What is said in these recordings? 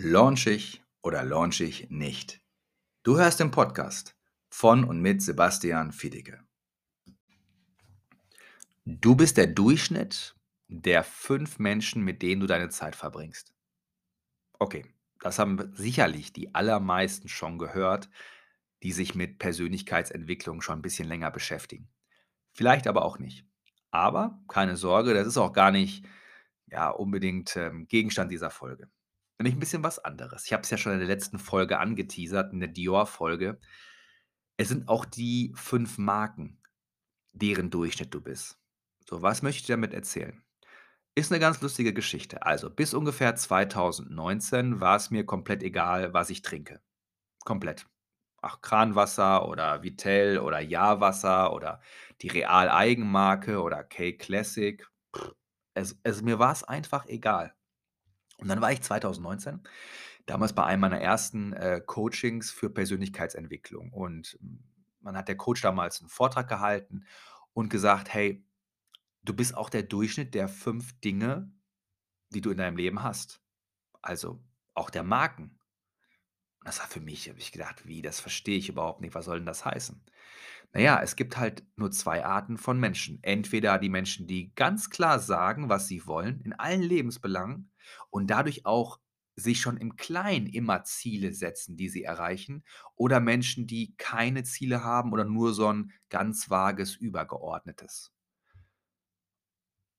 Launch ich oder launch ich nicht? Du hörst den Podcast von und mit Sebastian Fiedicke. Du bist der Durchschnitt der fünf Menschen, mit denen du deine Zeit verbringst. Okay, das haben sicherlich die allermeisten schon gehört, die sich mit Persönlichkeitsentwicklung schon ein bisschen länger beschäftigen. Vielleicht aber auch nicht. Aber keine Sorge, das ist auch gar nicht ja, unbedingt ähm, Gegenstand dieser Folge. Nämlich ein bisschen was anderes. Ich habe es ja schon in der letzten Folge angeteasert, in der Dior-Folge. Es sind auch die fünf Marken, deren Durchschnitt du bist. So, was möchte ich damit erzählen? Ist eine ganz lustige Geschichte. Also, bis ungefähr 2019 war es mir komplett egal, was ich trinke. Komplett. Ach, Kranwasser oder Vitell oder Ja-Wasser oder die Real-Eigenmarke oder K-Classic. Es, es, mir war es einfach egal. Und dann war ich 2019 damals bei einem meiner ersten äh, Coachings für Persönlichkeitsentwicklung. Und hm, man hat der Coach damals einen Vortrag gehalten und gesagt, hey, du bist auch der Durchschnitt der fünf Dinge, die du in deinem Leben hast. Also auch der Marken. Das war für mich, habe ich gedacht, wie, das verstehe ich überhaupt nicht. Was soll denn das heißen? Naja, es gibt halt nur zwei Arten von Menschen. Entweder die Menschen, die ganz klar sagen, was sie wollen, in allen Lebensbelangen und dadurch auch sich schon im Kleinen immer Ziele setzen, die sie erreichen, oder Menschen, die keine Ziele haben oder nur so ein ganz vages, übergeordnetes.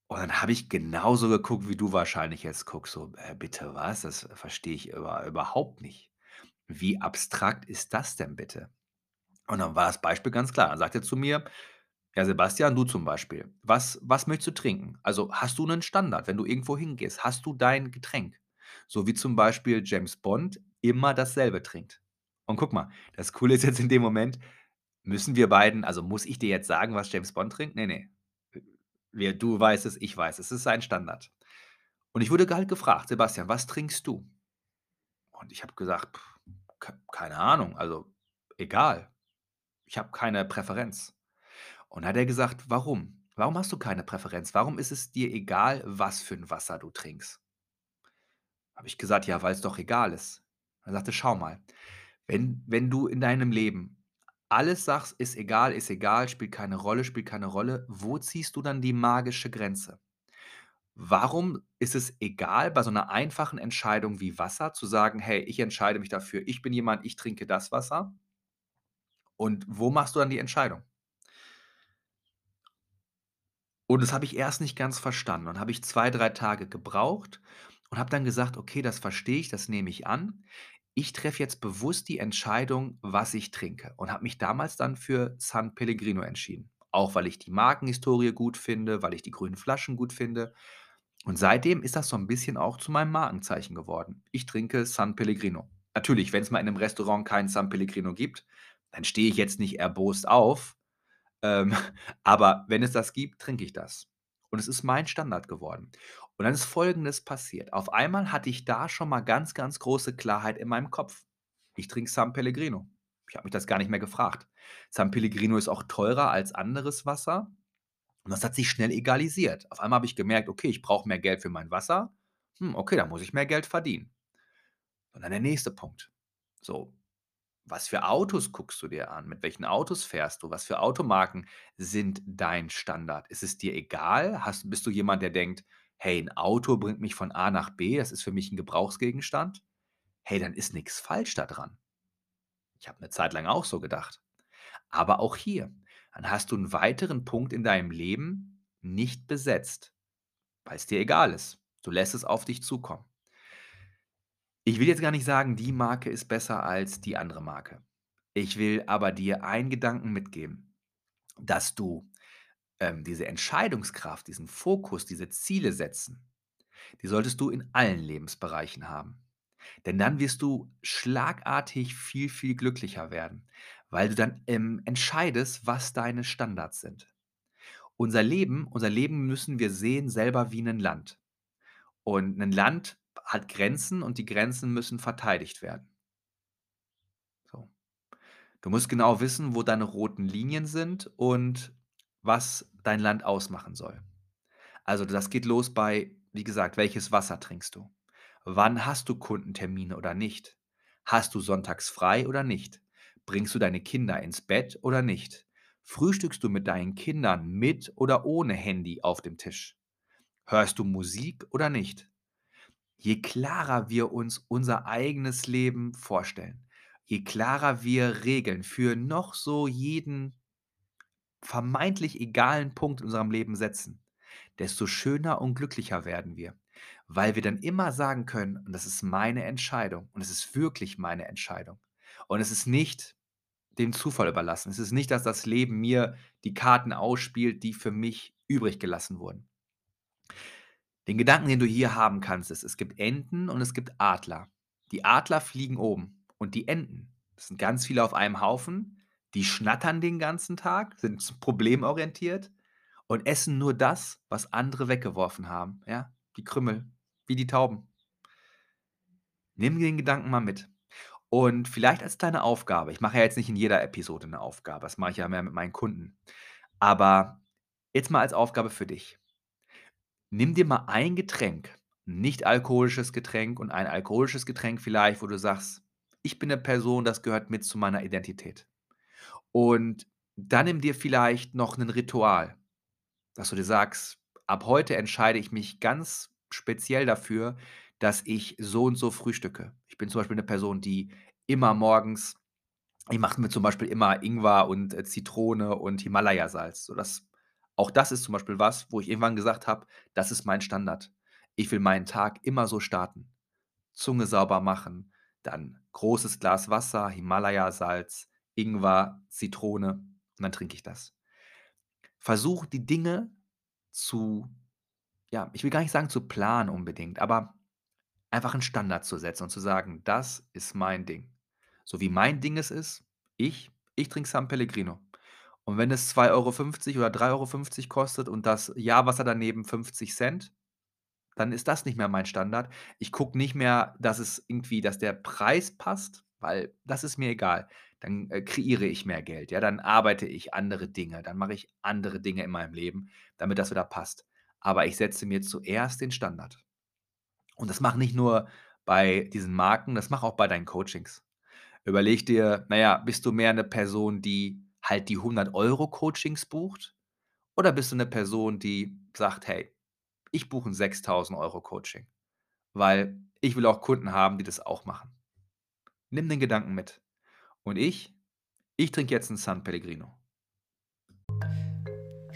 Und dann habe ich genauso geguckt, wie du wahrscheinlich jetzt guckst, so: „Äh, bitte was? Das verstehe ich über überhaupt nicht. Wie abstrakt ist das denn bitte?“ Und dann war das Beispiel ganz klar. Dann sagt er zu mir: „Ja, Sebastian, du zum Beispiel, was was möchtest du trinken? Also, hast du einen Standard, wenn du irgendwo hingehst? Hast du dein Getränk?“ So wie zum Beispiel James Bond immer dasselbe trinkt. Und guck mal, das Coole ist jetzt in dem Moment, müssen wir beiden also, muss ich dir jetzt sagen, was James Bond trinkt? Ne, ne. Wir du weißt es, ich weiß es. Es ist sein Standard. Und ich wurde halt gefragt: „Sebastian, was trinkst du?“ Und ich habe gesagt: „Pf, k keine Ahnung, also egal. Ich habe keine Präferenz.“ Und hat er gesagt: „Warum? Warum hast du keine Präferenz? Warum ist es dir egal, was für 'n Wasser du trinkst?“ Habe ich gesagt: „Ja, weil's doch egal ist.“ Er sagte: „Schau mal, wenn wenn du in deinem Leben alles sagst: „Ist egal, ist egal, spielt keine Rolle, spielt keine Rolle“, wo ziehst du dann die magische Grenze? Warum ist es egal, bei so 'ner einfachen Entscheidung wie Wasser zu sagen: „Hey, ich entscheide mich dafür. Ich bin jemand, ich trinke das Wasser.“ Und wo machst du dann die Entscheidung? Und das habe ich erst nicht ganz verstanden. Dann habe ich 2, 3 Tage gebraucht und habe dann gesagt: „Okay, das verstehe ich, das nehme ich an. Ich treffe jetzt bewusst die Entscheidung, was ich trinke“ und habe mich damals dann für San Pellegrino entschieden. Auch weil ich die Markenhistorie gut finde, weil ich die grünen Flaschen gut finde. Und seitdem ist das so 'n bisschen auch zu meinem Markenzeichen geworden. Ich trinke San Pellegrino. Natürlich, wenn's mal in 'nem Restaurant kein San Pellegrino gibt, dann stehe ich jetzt nicht erbost auf, ähm, aber wenn es das gibt, trinke ich das. Und es ist mein Standard geworden. Und dann ist Folgendes passiert. Auf einmal hatte ich da schon mal ganz, ganz große Klarheit in meinem Kopf. Ich trinke San Pellegrino. Ich habe mich das gar nicht mehr gefragt. San Pellegrino ist auch teurer als anderes Wasser und das hat sich schnell egalisiert. Auf einmal habe ich gemerkt: „Okay, ich brauche mehr Geld für mein Wasser. Hm, okay, dann muss ich mehr Geld verdienen.“ Und dann der nächste Punkt. So, was für Autos guckst du dir an? Mit welchen Autos fährst du? Was für Automarken sind dein Standard? Ist es dir egal? Hast bist du jemand, der denkt: „Hey, 'n Auto bringt mich von A nach B, das ist für mich 'n Gebrauchsgegenstand?“ Hey, dann ist nix falsch da dran. Ich habe 'ne Zeit lang auch so gedacht. Aber auch hier, dann hast du 'n weiteren Punkt in deinem Leben nicht besetzt, weil's dir egal ist. Du lässt es auf dich zukommen. Ich will jetzt gar nicht sagen, die Marke ist besser als die andere Marke. Ich will aber dir einen Gedanken mitgeben, dass du, ähm, diese Entscheidungskraft, diesen Fokus, diese Ziele setzen, die solltest du in allen Lebensbereichen haben. Denn dann wirst du schlagartig viel, viel glücklicher werden, weil du dann, ähm, entscheidest, was deine Standards sind. Unser Leben unser Leben müssen wir sehen selber wie 'nen Land. Und 'nen Land hat Grenzen und die Grenzen müssen verteidigt werden. So. Du musst genau wissen, wo deine roten Linien sind und was dein Land ausmachen soll. Also, das geht los bei, wie gesagt, welches Wasser trinkst du? Wann hast du Kundentermine oder nicht? Hast du sonntags frei oder nicht? Bringst du deine Kinder ins Bett oder nicht? Frühstückst du mit deinen Kindern mit oder ohne Handy auf dem Tisch? Hörst du Musik oder nicht? Je klarer wir uns unser eigenes Leben vorstellen, je klarer wir Regeln für noch so jeden vermeintlich egalen Punkt in unserem Leben setzen, desto schöner und glücklicher werden wir, weil wir dann immer sagen können, und das ist meine Entscheidung und es ist wirklich meine Entscheidung. Und es ist nicht dem Zufall überlassen. Es ist nicht, dass das Leben mir die Karten ausspielt, die für mich übrig gelassen wurden. Den Gedanken, den du hier haben kannst, ist, es gibt Enten und es gibt Adler. Die Adler fliegen oben und die Enten, das sind ganz viele auf einem Haufen, die schnattern den ganzen Tag, sind problemorientiert und essen nur das, was andere weggeworfen haben. Ja, die Krümmel, wie die Tauben. Nimm den Gedanken mal mit. Und vielleicht als deine Aufgabe, ich mache ja jetzt nicht in jeder Episode eine Aufgabe, das mache ich ja mehr mit meinen Kunden. Aber jetzt mal als Aufgabe für dich. Nimm dir mal ein Getränk, ein nicht alkoholisches Getränk und ein alkoholisches Getränk vielleicht, wo du sagst, ich bin eine Person, das gehört mit zu meiner Identität. Und dann nimm dir vielleicht noch ein Ritual, dass du dir sagst, ab heute entscheide ich mich ganz speziell dafür, dass ich so und so frühstücke. Ich bin zum Beispiel eine Person, die immer morgens ich mache mir zum Beispiel immer Ingwer und, äh, Zitrone und Himalayasalz. So, das auch das ist zum Beispiel was, wo ich irgendwann gesagt habe: „Das ist mein Standard. Ich will meinen Tag immer so starten. Zunge sauber machen, dann großes Glas Wasser, Himalayasalz, Ingwer, Zitrone und dann trinke ich das.“ Versuch die Dinge zu ja, ich will gar nicht sagen zu planen unbedingt, aber einfach 'n Standard zu setzen und zu sagen: „Das ist mein Ding.“ So wie mein Ding es ist, ich ich trinke San Pellegrino. Und wenn es 2,50 € oder 3,50 € kostet und das Jahrwasser daneben 50 Cent, dann ist das nicht mehr mein Standard. Ich gucke nicht mehr, dass es irgendwie dass der Preis passt, weil das ist mir egal. Dann, äh, kreiere ich mehr Geld, ja, dann arbeite ich andere Dinge, dann mache ich andere Dinge in meinem Leben, damit das wieder passt. Aber ich setze mir zuerst den Standard. Und das mach nicht nur bei diesen Marken, das mach auch bei deinen Coachings. Überleg dir, na ja, bist du mehr 'ne Person, die halt die 100 € Coachings bucht? Oder bist du 'ne Person, die sagt: „Hey, ich buche 'n 6.000 € Coaching, weil ich will auch Kunden haben, die das auch machen.“ Nimm den Gedanken mit. Und ich ich trinke jetzt 'n San Pellegrino.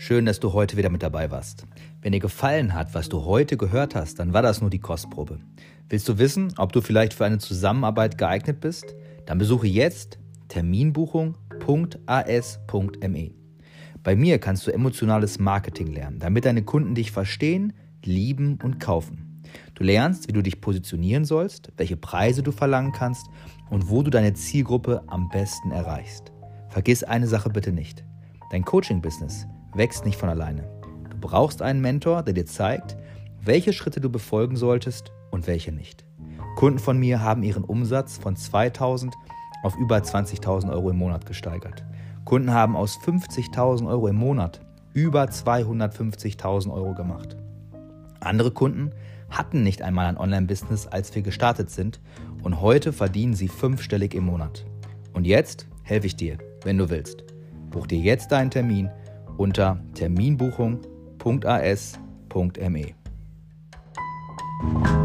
Schön, dass du heute wieder mit dabei warst. Wenn dir gefallen hat, was du heute gehört hast, dann war das nur die Kostprobe. Willst du wissen, ob du vielleicht für eine Zusammenarbeit geeignet bist? Dann besuche jetzt terminbuchung.as.me. Bei mir kannst du emotionales Marketing lernen, damit deine Kunden dich verstehen, lieben und kaufen. Du lernst, wie du dich positionieren sollst, welche Preise du verlangen kannst und wo du deine Zielgruppe am besten erreichst. Vergiss eine Sache bitte nicht. Dein Coaching-Business wächst nicht von alleine. Du brauchst einen Mentor, der dir zeigt, welche Schritte du befolgen solltest und welche nicht. Kunden von mir haben ihren Umsatz von 2000 auf über 20.000 Euro im Monat gesteigert. Kunden haben aus 50.000 Euro im Monat über 250.000 Euro gemacht. Andere Kunden hatten nicht einmal ein Online-Business, als wir gestartet sind und heute verdienen sie fünfstellig im Monat. Und jetzt helfe ich dir, wenn du willst. Buch dir jetzt deinen Termin unter terminbuchung.as.me.